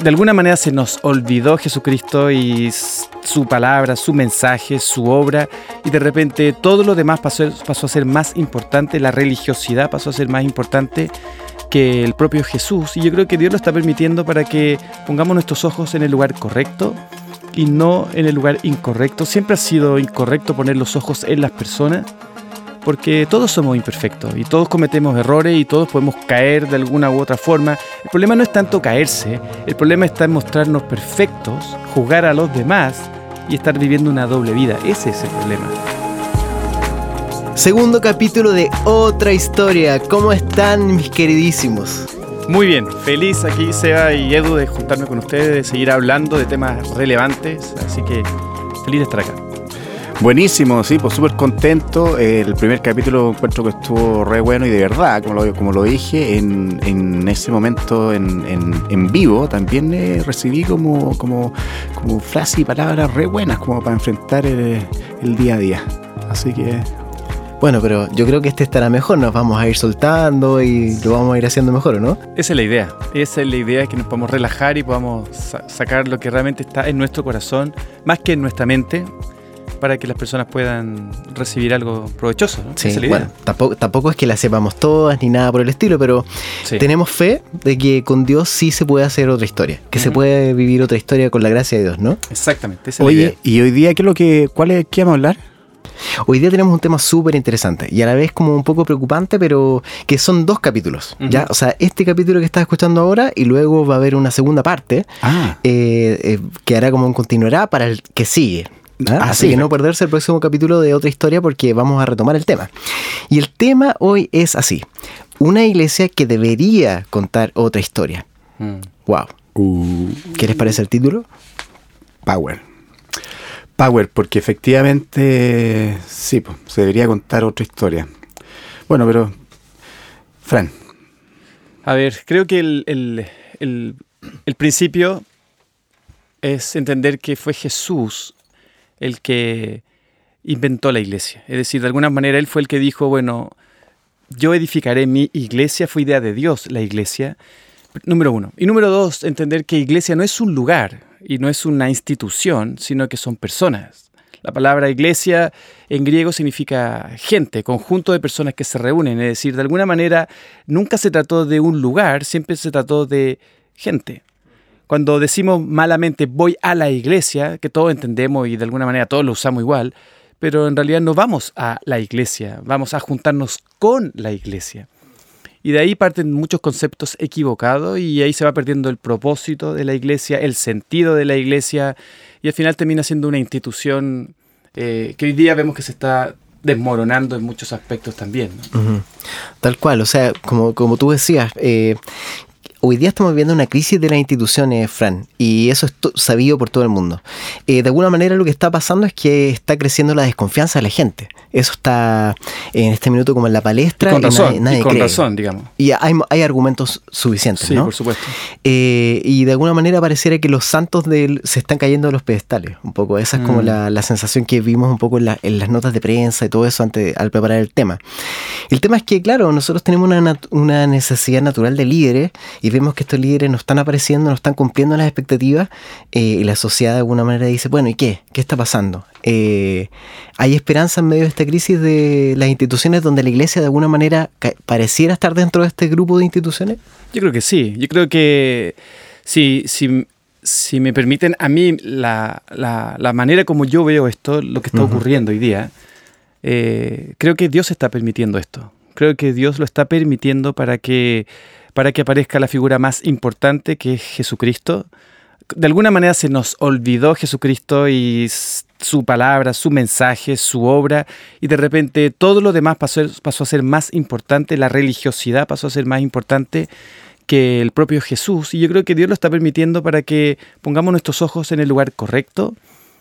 de alguna manera se nos olvidó Jesucristo y su palabra, su mensaje, su obra, y de repente todo lo demás pasó, a ser más importante, la religiosidad pasó a ser más importante que el propio Jesús. Y yo creo que Dios lo está permitiendo para que pongamos nuestros ojos en el lugar correcto y no en el lugar incorrecto. Siempre ha sido incorrecto poner los ojos en las personas porque todos somos imperfectos y todos cometemos errores y todos podemos caer de alguna u otra forma. El problema no es tanto caerse, el problema está en mostrarnos perfectos, juzgar a los demás y estar viviendo una doble vida. Ese es el problema. Segundo capítulo de Otra Historia. ¿Cómo están mis queridísimos? Muy bien, feliz aquí Seba y Edu de juntarme con ustedes, de seguir hablando de temas relevantes, así que feliz de estar acá. Buenísimo, sí, pues súper contento. El primer capítulo encuentro que estuvo re bueno y de verdad, como lo, como lo dije, en, ese momento en, vivo también eh, recibí como, como, como frases y palabras re buenas como para enfrentar el, el día a día. Así que bueno, pero yo creo que este estará mejor, nos vamos a ir soltando y lo vamos a ir haciendo mejor, ¿no? Esa es la idea, esa es la idea, que nos podamos relajar y podamos sacar lo que realmente está en nuestro corazón, más que en nuestra mente, para que las personas puedan recibir algo provechoso. ¿no? Sí, bueno, tampoco, tampoco es que la sepamos todas ni nada por el estilo, pero tenemos fe de que con Dios sí se puede hacer otra historia, que se puede vivir otra historia con la gracia de Dios, ¿no? Exactamente. Esa Oye, y hoy día, ¿qué es lo que, cuál es, qué vamos a hablar? Hoy día tenemos un tema súper interesante y a la vez como un poco preocupante, pero que son dos capítulos, ¿ya? O sea, este capítulo que estás escuchando ahora y luego va a haber una segunda parte ah. eh, eh, que hará como un continuará para el que sigue. ¿Ah? Así que no perderse el próximo capítulo de otra historia porque vamos a retomar el tema. Y el tema hoy es así: una iglesia que debería contar otra historia. Wow. Mm. Uh. ¿Qué les parece el título? Power. Power, porque efectivamente sí, se debería contar otra historia. Bueno, pero. Fran. A ver, creo que el, el principio es entender que fue Jesús el que inventó la iglesia. Es decir, de alguna manera él fue el que dijo, bueno, yo edificaré mi iglesia, fue idea de Dios la iglesia. Número uno. Y número dos, entender que iglesia no es un lugar y no es una institución, sino que son personas. La palabra iglesia en griego significa gente, conjunto de personas que se reúnen. Es decir, de alguna manera nunca se trató de un lugar, siempre se trató de gente. Cuando decimos malamente voy a la iglesia, que todos entendemos y de alguna manera todos lo usamos igual, pero en realidad no vamos a la iglesia, vamos a juntarnos con la iglesia. Y de ahí parten muchos conceptos equivocados y ahí se va perdiendo el propósito de la iglesia, el sentido de la iglesia y al final termina siendo una institución eh, que hoy día vemos que se está desmoronando en muchos aspectos también. Tal cual, o sea, como, como tú decías, eh, hoy día estamos viviendo una crisis de las instituciones, Fran, y eso es sabido por todo el mundo. Eh, de alguna manera lo que está pasando es que está creciendo la desconfianza de la gente. Eso está en este minuto como en la palestra. Y con razón, y con razón digamos. Y hay, argumentos suficientes, sí, por supuesto. Eh, y de alguna manera pareciera que los santos de se están cayendo de los pedestales, un poco. Esa es como mm. la, sensación que vimos un poco en, las notas de prensa y todo eso antes, al preparar el tema. El tema es que, claro, nosotros tenemos una, una necesidad natural de líderes y vemos que estos líderes no están apareciendo, no están cumpliendo las expectativas eh, y la sociedad de alguna manera dice, bueno, ¿y qué? ¿Qué está pasando? Eh, ¿Hay esperanza en medio de esta crisis de las instituciones donde la iglesia de alguna manera pareciera estar dentro de este grupo de instituciones? Yo creo que sí. Yo creo que si, si, si me permiten, a mí la, la, manera como yo veo esto, lo que está ocurriendo hoy día, eh, creo que Dios está permitiendo esto. Creo que Dios lo está permitiendo para que, para que aparezca la figura más importante que es Jesucristo. De alguna manera se nos olvidó Jesucristo y su palabra, su mensaje, su obra, y de repente todo lo demás pasó, a ser más importante, la religiosidad pasó a ser más importante que el propio Jesús. Y yo creo que Dios lo está permitiendo para que pongamos nuestros ojos en el lugar correcto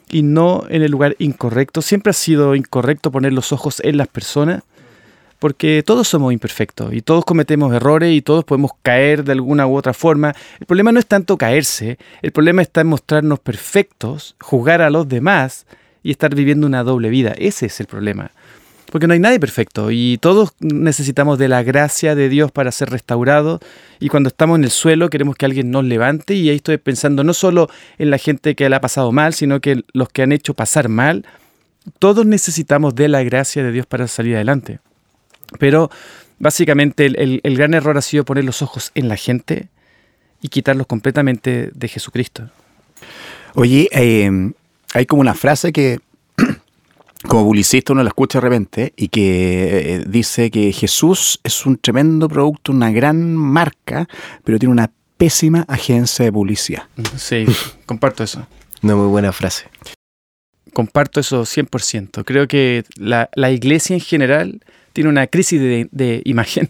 y no en el lugar incorrecto. Siempre ha sido incorrecto poner los ojos en las personas porque todos somos imperfectos y todos cometemos errores y todos podemos caer de alguna u otra forma. El problema no es tanto caerse, el problema está en mostrarnos perfectos, juzgar a los demás y estar viviendo una doble vida. Ese es el problema. porque no hay nadie perfecto y todos necesitamos de la gracia de Dios para ser restaurados y cuando estamos en el suelo queremos que alguien nos levante y ahí estoy pensando no solo en la gente que le ha pasado mal, sino que los que han hecho pasar mal, todos necesitamos de la gracia de Dios para salir adelante. Pero básicamente el, gran error ha sido poner los ojos en la gente y quitarlos completamente de Jesucristo. Oye, eh, hay como una frase que como publicista uno la escucha de repente y que eh, dice que Jesús es un tremendo producto, una gran marca, pero tiene una pésima agencia de publicidad. Sí, comparto eso. Una muy buena frase. Comparto eso 100%. Creo que la, iglesia en general tiene una crisis de, imagen,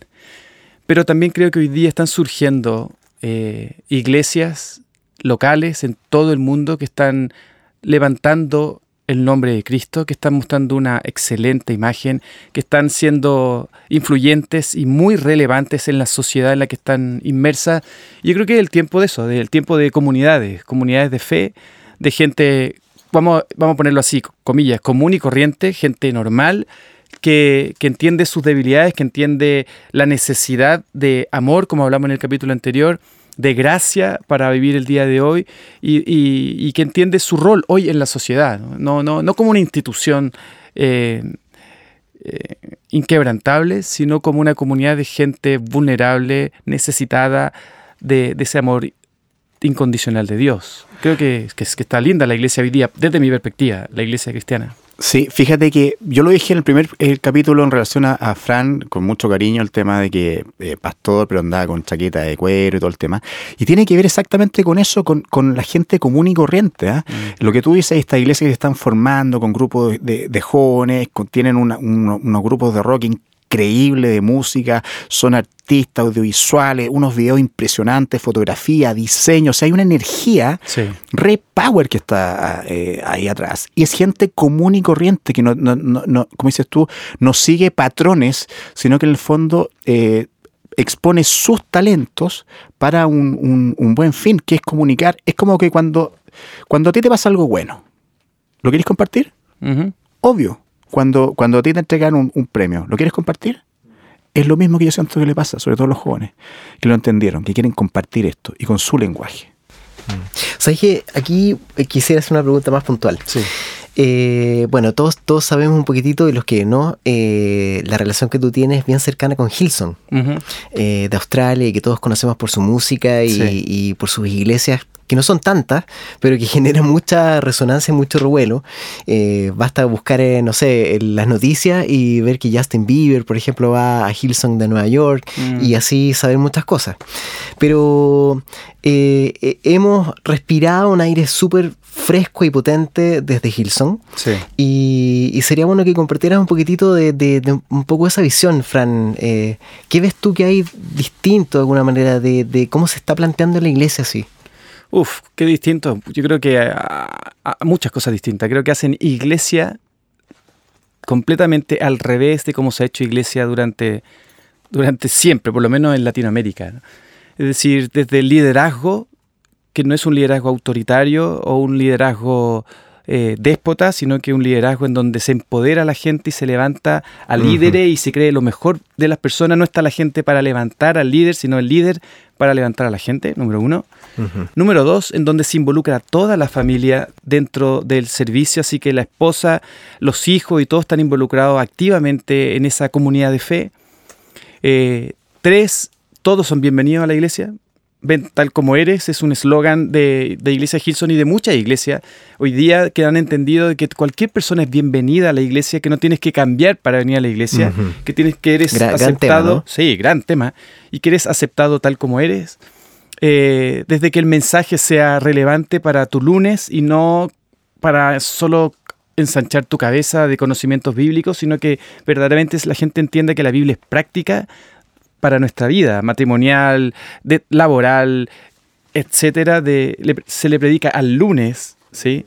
pero también creo que hoy día están surgiendo eh, iglesias locales en todo el mundo que están levantando el nombre de Cristo, que están mostrando una excelente imagen, que están siendo influyentes y muy relevantes en la sociedad en la que están inmersas. Yo creo que es el tiempo de eso, del tiempo de comunidades, comunidades de fe, de gente, vamos, vamos a ponerlo así, comillas, común y corriente, gente normal, que, que, entiende sus debilidades, que entiende la necesidad de amor, como hablamos en el capítulo anterior, de gracia para vivir el día de hoy y, que entiende su rol hoy en la sociedad, no, no, no como una institución eh, eh, inquebrantable, sino como una comunidad de gente vulnerable, necesitada de, ese amor incondicional de Dios. Creo que, que, que está linda la iglesia hoy día, desde mi perspectiva, la iglesia cristiana. Sí, fíjate que yo lo dije en el primer capítulo en relación a, Fran, con mucho cariño, el tema de que eh, pastor, pero andaba con chaqueta de cuero y todo el tema. Y tiene que ver exactamente con eso, con, la gente común y corriente. ¿ah? Mm. Lo que tú dices, estas iglesias que se están formando con grupos de, jóvenes, tienen unos grupos de rock increíble de música, son artistas audiovisuales, unos videos impresionantes, fotografía, diseño, o sea, hay una energía re power que está eh, ahí atrás. Y es gente común y corriente que no, no, no, como dices tú, no sigue patrones, sino que en el fondo eh, expone sus talentos para un, buen fin, que es comunicar. Es como que cuando, cuando a ti te pasa algo bueno, ¿lo quieres compartir? Obvio cuando, cuando a ti te entregan un, premio, ¿lo quieres compartir? Es lo mismo que yo siento que le pasa, sobre todo a los jóvenes, que lo entendieron, que quieren compartir esto y con su lenguaje. Mm. ¿Sabes que aquí eh, quisiera hacer una pregunta más puntual? Sí. Eh, bueno, todos, todos sabemos un poquitito, y los que no, eh, la relación que tú tienes es bien cercana con Hilson, de Australia, y que todos conocemos por su música y, y, por sus iglesias que no son tantas, pero que generan mucha resonancia y mucho revuelo. Eh, basta buscar, eh, no sé, las noticias y ver que Justin Bieber, por ejemplo, va a Hillsong de Nueva York mm. y así saber muchas cosas. Pero eh, hemos respirado un aire súper fresco y potente desde Hillsong. Sí. Y, sería bueno que compartieras un poquitito de, un poco esa visión, Fran. ¿Qué ves tú que hay distinto de alguna manera de, cómo se está planteando la iglesia así? Uf, qué distinto. Yo creo que a, muchas cosas distintas. Creo que hacen iglesia completamente al revés de cómo se ha hecho iglesia durante, durante siempre, por lo menos en Latinoamérica. Es decir, desde el liderazgo, que no es un liderazgo autoritario o un liderazgo eh, déspota, sino que un liderazgo en donde se empodera a la gente y se levanta al líder y se cree lo mejor de las personas. No está la gente para levantar al líder, sino el líder para levantar a la gente, número uno. Número dos, en donde se involucra a toda la familia dentro del servicio, así que la esposa, los hijos y todos están involucrados activamente en esa comunidad de fe. Eh, tres, todos son bienvenidos a la iglesia. Ven tal como eres es un eslogan de, de, Iglesia Gilson y de muchas iglesias hoy día que han entendido que cualquier persona es bienvenida a la iglesia, que no tienes que cambiar para venir a la iglesia, que tienes que eres aceptado, sí, gran tema, y que eres aceptado tal como eres, eh, desde que el mensaje sea relevante para tu lunes y no para solo ensanchar tu cabeza de conocimientos bíblicos, sino que verdaderamente la gente entienda que la Biblia es práctica para nuestra vida matrimonial, de, laboral, etcétera, se le predica al lunes, ¿sí?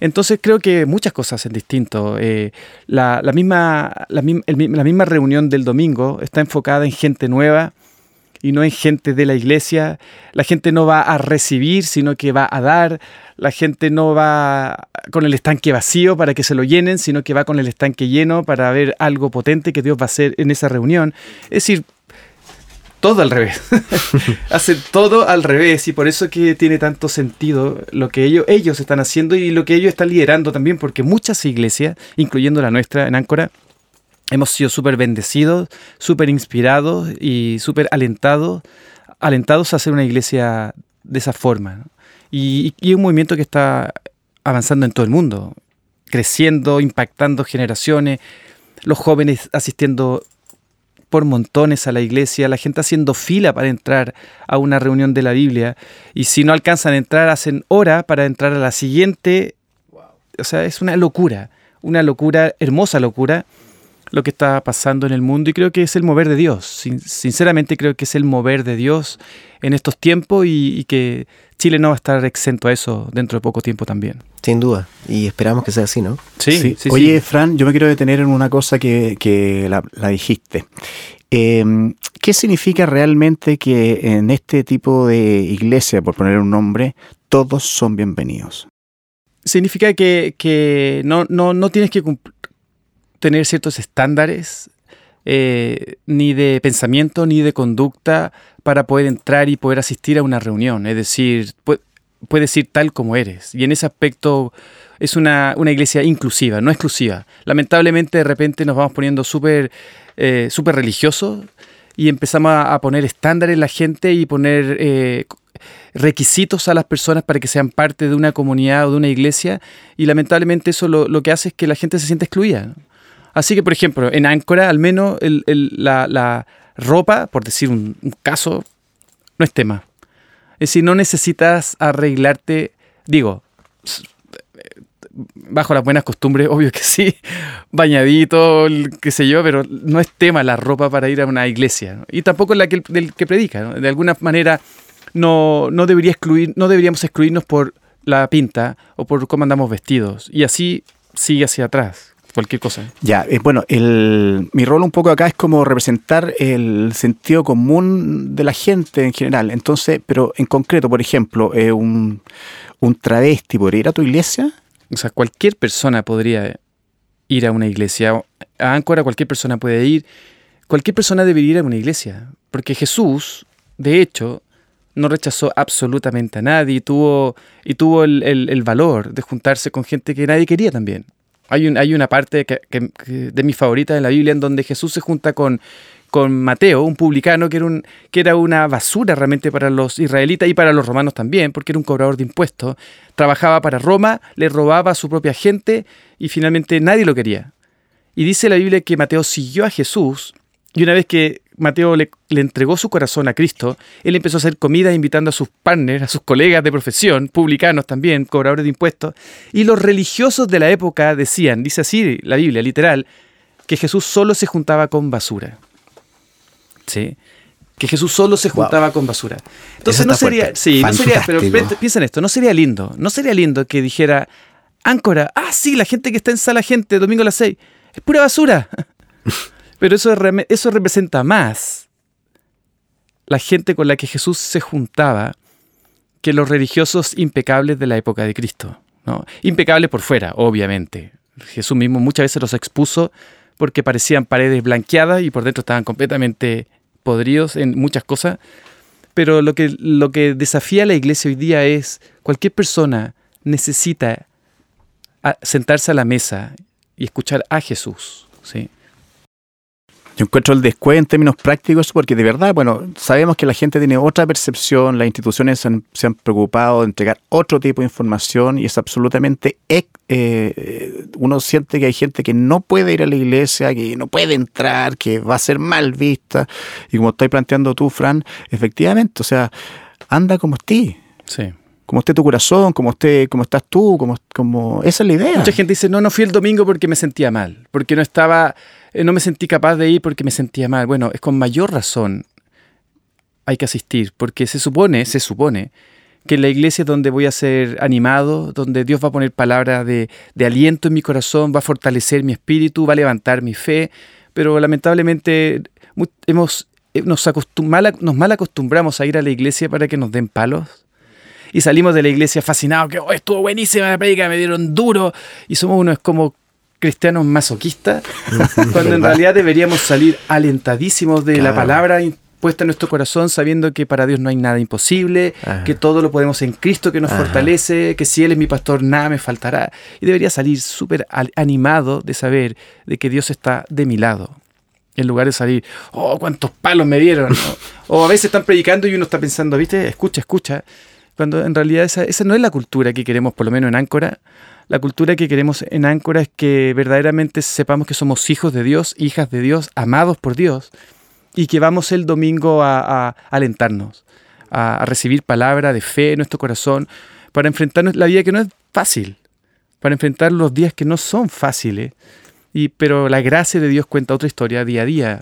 Entonces creo que muchas cosas hacen distinto. Eh, la, misma, la, misma reunión del domingo está enfocada en gente nueva, y no en gente de la iglesia. La gente no va a recibir, sino que va a dar. La gente no va con el estanque vacío para que se lo llenen, sino que va con el estanque lleno para ver algo potente que Dios va a hacer en esa reunión. Es decir, todo al revés. Hace todo al revés y por eso que tiene tanto sentido lo que ellos, ellos están haciendo y lo que ellos están liderando también, porque muchas iglesias, incluyendo la nuestra en Áncora, hemos sido súper bendecidos, súper inspirados y súper alentados, alentados a hacer una iglesia de esa forma. Y, y un movimiento que está avanzando en todo el mundo, creciendo, impactando generaciones, los jóvenes asistiendo por montones a la iglesia, la gente haciendo fila para entrar a una reunión de la Biblia, y si no alcanzan a entrar, hacen hora para entrar a la siguiente. O sea, es una locura, una locura, hermosa locura, lo que está pasando en el mundo, y creo que es el mover de Dios. sinceramente creo que es el mover de Dios en estos tiempos y, que Chile no va a estar exento a eso dentro de poco tiempo también. Sin duda, y esperamos que sea así, ¿no? Sí, sí. Oye, Fran, yo me quiero detener en una cosa que, la, dijiste. Em, ¿Qué significa realmente que en este tipo de iglesia, por poner un nombre, todos son bienvenidos? Significa que, no, no, no, tienes que tener ciertos estándares, eh, ni de pensamiento, ni de conducta, para poder entrar y poder asistir a una reunión. Es decir, puedes ir tal como eres. Y en ese aspecto es una, iglesia inclusiva, no exclusiva. Lamentablemente de repente nos vamos poniendo súper eh, religiosos y empezamos a, poner estándares en la gente y poner eh, requisitos a las personas para que sean parte de una comunidad o de una iglesia. Y lamentablemente eso lo, que hace es que la gente se siente excluida. Así que, por ejemplo, en Áncora, al menos la, ropa, por decir un, caso, no es tema. Es decir, no necesitas arreglarte, digo, bajo las buenas costumbres, obvio que sí, bañadito, qué sé yo, pero no es tema la ropa para ir a una iglesia. Y tampoco la que, del que predica. De alguna manera no, no, debería excluir, no deberíamos excluirnos por la pinta o por cómo andamos vestidos. Y así sigue hacia atrás cualquier cosa. Ya, eh, bueno, el, mi rol un poco acá es como representar el sentido común de la gente en general. Entonces, pero en concreto, por ejemplo, eh, un, un travesti podría ir a tu iglesia. O sea, cualquier persona podría ir a una iglesia. A Áncora cualquier persona puede ir. Cualquier persona debería ir a una iglesia. Porque Jesús, de hecho, no rechazó absolutamente a nadie y tuvo, y tuvo el, el valor de juntarse con gente que nadie quería también. Hay, hay una parte que, de mis favoritas de la Biblia en donde Jesús se junta con, con Mateo, un publicano que era, un, que era una basura realmente para los israelitas y para los romanos también, porque era un cobrador de impuestos. Trabajaba para Roma, le robaba a su propia gente y finalmente nadie lo quería. Y dice la Biblia que Mateo siguió a Jesús y una vez que Mateo le, entregó su corazón a Cristo, él empezó a hacer comida invitando a sus partners, a sus colegas de profesión, publicanos también, cobradores de impuestos, y los religiosos de la época decían, dice así la Biblia, literal, que Jesús solo se juntaba con basura. ¿Sí? Que Jesús solo se juntaba con basura. Entonces no sería, sí, no sería, pero piensa en esto, no sería lindo, no sería lindo que dijera, Áncora, ah, sí, la gente que está en sala gente, domingo a las seis, es pura basura. Pero eso, eso representa más la gente con la que Jesús se juntaba que los religiosos impecables de la época de Cristo. ¿no? Impecables por fuera, obviamente. Jesús mismo muchas veces los expuso porque parecían paredes blanqueadas y por dentro estaban completamente podridos en muchas cosas. Pero lo que, lo que desafía a la iglesia hoy día es cualquier persona necesita sentarse a la mesa y escuchar a Jesús. ¿sí? Yo encuentro el descuento en términos prácticos porque de verdad, bueno, sabemos que la gente tiene otra percepción, las instituciones se han, preocupado de entregar otro tipo de información y es absolutamente... Eh, uno siente que hay gente que no puede ir a la iglesia, que no puede entrar, que va a ser mal vista. Y como estás planteando tú, Fran, efectivamente, o sea, anda como estés. Sí como esté tu corazón, como esté, como estás tú, como, como esa es la idea. Mucha gente dice, no, no fui el domingo porque me sentía mal, porque no estaba, eh, no me sentí capaz de ir porque me sentía mal. Bueno, es con mayor razón hay que asistir, porque se supone, se supone que la iglesia es donde voy a ser animado, donde Dios va a poner palabra de, de aliento en mi corazón, va a fortalecer mi espíritu, va a levantar mi fe, pero lamentablemente hemos eh, nos, mal, nos mal acostumbramos a ir a la iglesia para que nos den palos. Y salimos de la iglesia fascinados, que "Oh, estuvo buenísima la predica, me dieron duro. Y somos unos como cristianos masoquistas, cuando en realidad deberíamos salir alentadísimos de la palabra impuesta en nuestro corazón, sabiendo que para Dios no hay nada imposible, Ajá. que todo lo podemos en Cristo que nos Ajá. fortalece, que si Él es mi pastor, nada me faltará. Y debería salir súper animado de saber de que Dios está de mi lado. En lugar de salir, oh, cuántos palos me dieron. o a veces están predicando y uno está pensando, viste, escucha, escucha. Cuando en realidad esa, esa no es la cultura que queremos, por lo menos en Áncora. La cultura que queremos en Áncora es que verdaderamente sepamos que somos hijos de Dios, hijas de Dios, amados por Dios, y que vamos el domingo a, alentarnos, a, a recibir palabra de fe en nuestro corazón, para enfrentar la vida que no es fácil, para enfrentar los días que no son fáciles, y, pero la gracia de Dios cuenta otra historia día a día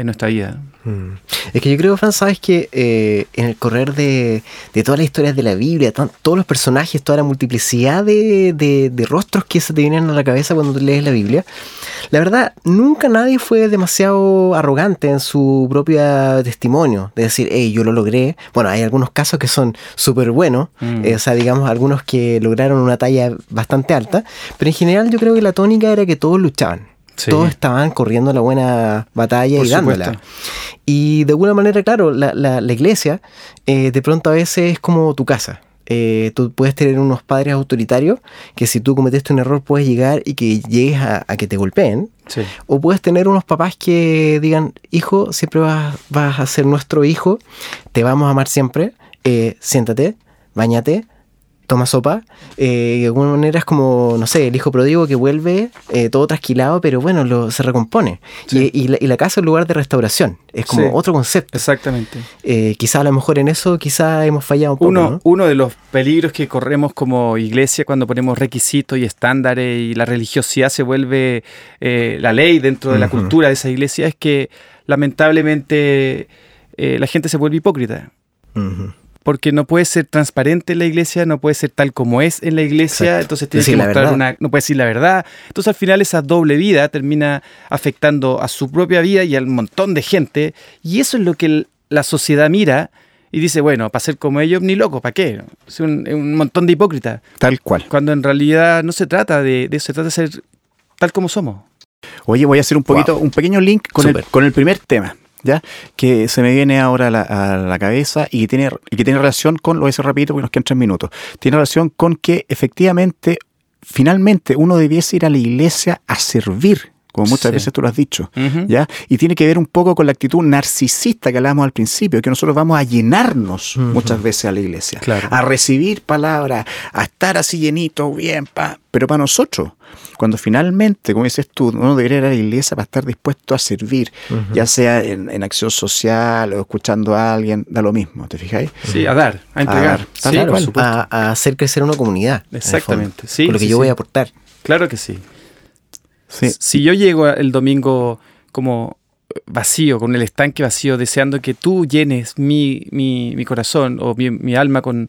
en nuestra vida. Mm. Es que yo creo, Fran, sabes que eh, en el correr de, de todas las historias de la Biblia, tan- todos los personajes, toda la multiplicidad de, de- de rostros que se te vienen a la cabeza cuando tú lees la Biblia, la verdad, nunca nadie fue demasiado arrogante en su propio testimonio, de decir, hey, yo lo logré. Bueno, hay algunos casos que son súper buenos, Mm. eh, o sea, digamos, algunos que lograron una talla bastante alta, pero en general yo creo que la tónica era que todos luchaban. Sí. Todos estaban corriendo la buena batalla Por y dándola. supuesto. Y de alguna manera, claro, la, la- la iglesia eh, de pronto a veces es como tu casa. Eh, tú puedes tener unos padres autoritarios que si tú cometiste un error puedes llegar y que llegues a, a que te golpeen. Sí. O puedes tener unos papás que digan, hijo, siempre vas, vas a ser nuestro hijo, te vamos a amar siempre, eh, siéntate, bañate, toma sopa. Eh, de alguna manera es como, no sé, el hijo pródigo que vuelve eh, todo trasquilado, pero bueno, lo, se recompone. Sí. Y, y la, y la casa es un lugar de restauración, es como Sí. otro concepto. Exactamente. Eh, quizá a lo mejor en eso, quizá hemos fallado un poco. Uno, ¿no? uno de los peligros que corremos como iglesia cuando ponemos requisitos y estándares y la religiosidad se vuelve eh, la ley dentro de la cultura de esa iglesia es que lamentablemente eh, la gente se vuelve hipócrita. Porque no puede ser transparente en la iglesia, no puede ser tal como es en la iglesia, Exacto. entonces tiene Decir que mostrar una, no puede decir la verdad. Entonces al final esa doble vida termina afectando a su propia vida y al montón de gente. Y eso es lo que el- la sociedad mira y dice, bueno, para ser como ellos, ni loco, ¿para qué? Es un, montón de hipócritas. Tal cual. Cuando en realidad no se trata de, de eso, se trata de ser tal como somos. Oye, voy a hacer un poquito, un pequeño link con el, con el primer tema, ¿ya? Que se me viene ahora a la, a la cabeza y que, tiene, y que tiene relación con, lo voy a decir rapidito porque nos quedan tres minutos, tiene relación con que efectivamente, finalmente, uno debiese ir a la iglesia a servir, como muchas Sí. veces tú lo has dicho. ¿Ya? Y tiene que ver un poco con la actitud narcisista que hablábamos al principio, que nosotros vamos a llenarnos muchas veces a la iglesia, Claro. a recibir palabras, a estar así llenito, bien, pa, pero para nosotros, cuando finalmente, como dices tú, uno debería ir a la iglesia para estar dispuesto a servir, ya sea en, en acción social o escuchando a alguien, da lo mismo, ¿te fijáis? Sí, a dar, a entregar. dar. Sí, a, a hacer crecer una comunidad. Exactamente, fondo, sí, Con lo que sí, yo sí. voy a aportar. Claro que sí. Si yo llego el domingo como vacío, con el estanque vacío, deseando que tú llenes mi, mi, corazón o mi, mi alma con...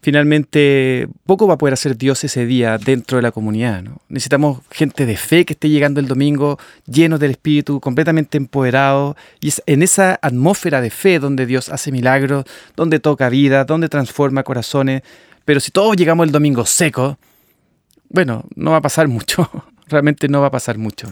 Finalmente, poco va a poder hacer Dios ese día dentro de la comunidad. ¿no? Necesitamos gente de fe que esté llegando el domingo, llenos del Espíritu, completamente empoderados. Y es en esa atmósfera de fe donde Dios hace milagros, donde toca vida, donde transforma corazones. Pero si todos llegamos el domingo seco, bueno, no va a pasar mucho. Realmente no va a pasar mucho.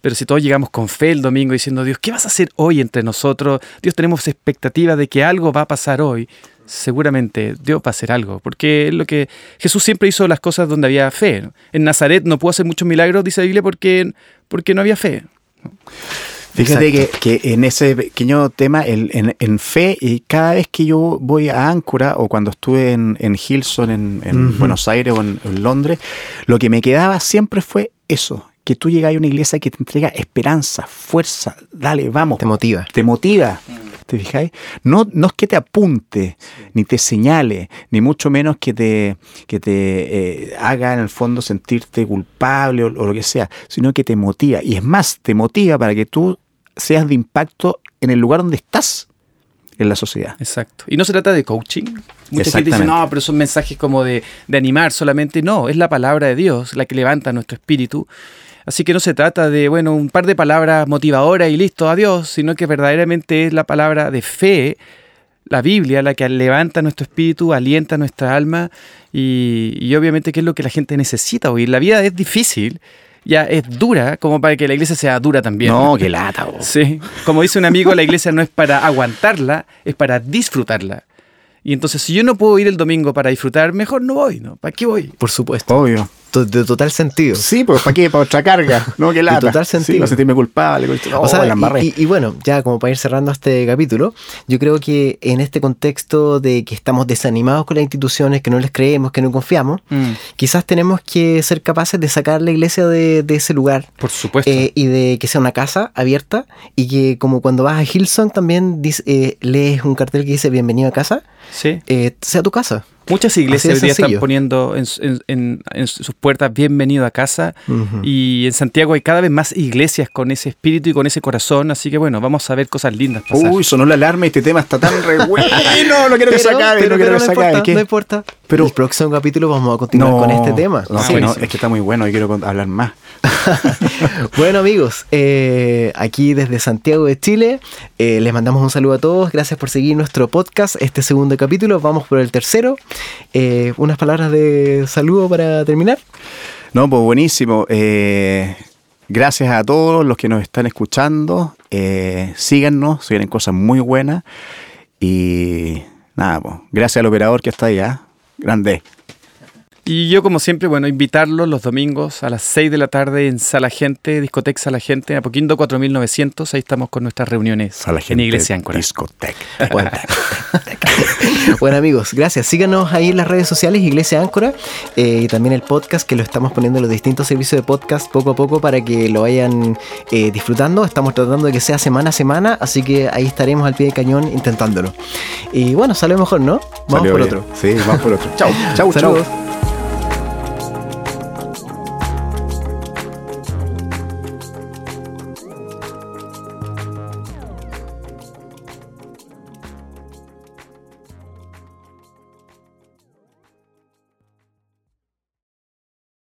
Pero si todos llegamos con fe el domingo diciendo, Dios, ¿qué vas a hacer hoy entre nosotros? Dios, tenemos expectativa de que algo va a pasar hoy. Seguramente Dios va a hacer algo. Porque es lo que Jesús siempre hizo las cosas donde había fe. En Nazaret no pudo hacer muchos milagros, dice la Biblia, porque, porque no había fe. Fíjate que, que en ese pequeño tema, el- en, en fe, y cada vez que yo voy a Áncora o cuando estuve en, en Hilson, en. Buenos Aires o en, en Londres, lo que me quedaba siempre fue eso, que tú llegas a una iglesia que te entrega esperanza, fuerza, dale, vamos, Te motiva. te motiva. ¿Te fijáis? No, no es que te apunte, ni te señale, ni mucho menos que te, que te eh, haga en el fondo sentirte culpable o, o lo que sea, sino que te motiva. Y es más, te motiva para que tú seas de impacto en el lugar donde estás en la sociedad. Exacto. Y no se trata de coaching. Mucha gente dice, no, pero son mensajes como de, de animar solamente. No, es la palabra de Dios la que levanta nuestro espíritu. Así que no se trata de, bueno, un par de palabras motivadoras y listo, adiós, sino que verdaderamente es la palabra de fe, la Biblia, la que levanta nuestro espíritu, alienta nuestra alma y, y obviamente que es lo que la gente necesita oír. La vida es difícil, ya es dura, como para que la iglesia sea dura también. No, qué lata. bo. Sí, como dice un amigo, la iglesia no es para aguantarla, es para disfrutarla. Y entonces, si yo no puedo ir el domingo para disfrutar, mejor no voy, ¿no? ¿Para qué voy? Por supuesto. Obvio. To- De total sentido. Sí, pues ¿para qué? Para otra carga. No, qué lata. total sentido. Sí, para sentirme culpable. Oh, O sea, la embarré. y, y- y bueno, ya como para ir cerrando este capítulo, yo creo que en este contexto de que estamos desanimados con las instituciones, que no les creemos, que no confiamos, Mm, quizás tenemos que ser capaces de sacar la iglesia de, de ese lugar. por supuesto. eh, y de que sea una casa abierta y que como cuando vas a Hillsong también dice- eh, lees un cartel que dice bienvenido a casa, sí. eh, sea tu casa. Muchas iglesias hoy día están poniendo en, su- en- en- en sus puertas bienvenido a casa. Ujú. Y en Santiago hay cada vez más iglesias con ese espíritu y con ese corazón. Así que bueno, vamos a ver cosas lindas pasar. Uy, sonó la alarma y este tema está tan re bueno. No quiero que se Pero- acabe, pero- no quiero que se acabe. no importa. Pero- el próximo capítulo vamos a continuar con este tema. No, Sí, no, es que está muy bueno y quiero hablar más. Bueno amigos, eh, aquí desde Santiago de Chile, eh, les mandamos un saludo a todos, gracias por seguir nuestro podcast, este segundo capítulo, vamos por el tercero. Eh, unas palabras de saludo para terminar. No, pues buenísimo. Eh, gracias a todos los que nos están escuchando. Eh, síganos, se cosas muy buenas. Y nada, pues gracias al operador que está allá. Grande. Y yo, como siempre, bueno, invitarlos los domingos a las 6 de la tarde en Sala Gente, Discoteca Sala Gente, Apoquindo 4900. Ahí estamos con nuestras reuniones A la gente en Iglesia Áncora. Discoteca. Bueno. Bueno, amigos, gracias. Síganos ahí en las redes sociales, Iglesia Áncora, eh, y también el podcast que lo estamos poniendo en los distintos servicios de podcast poco a poco para que lo vayan eh, disfrutando. Estamos tratando de que sea semana a semana, así que ahí estaremos al pie del cañón intentándolo. Y bueno, sale mejor, ¿no? Vamos Salió por bien. otro. Sí, vamos por otro. Chau, chau, chau. Saludos.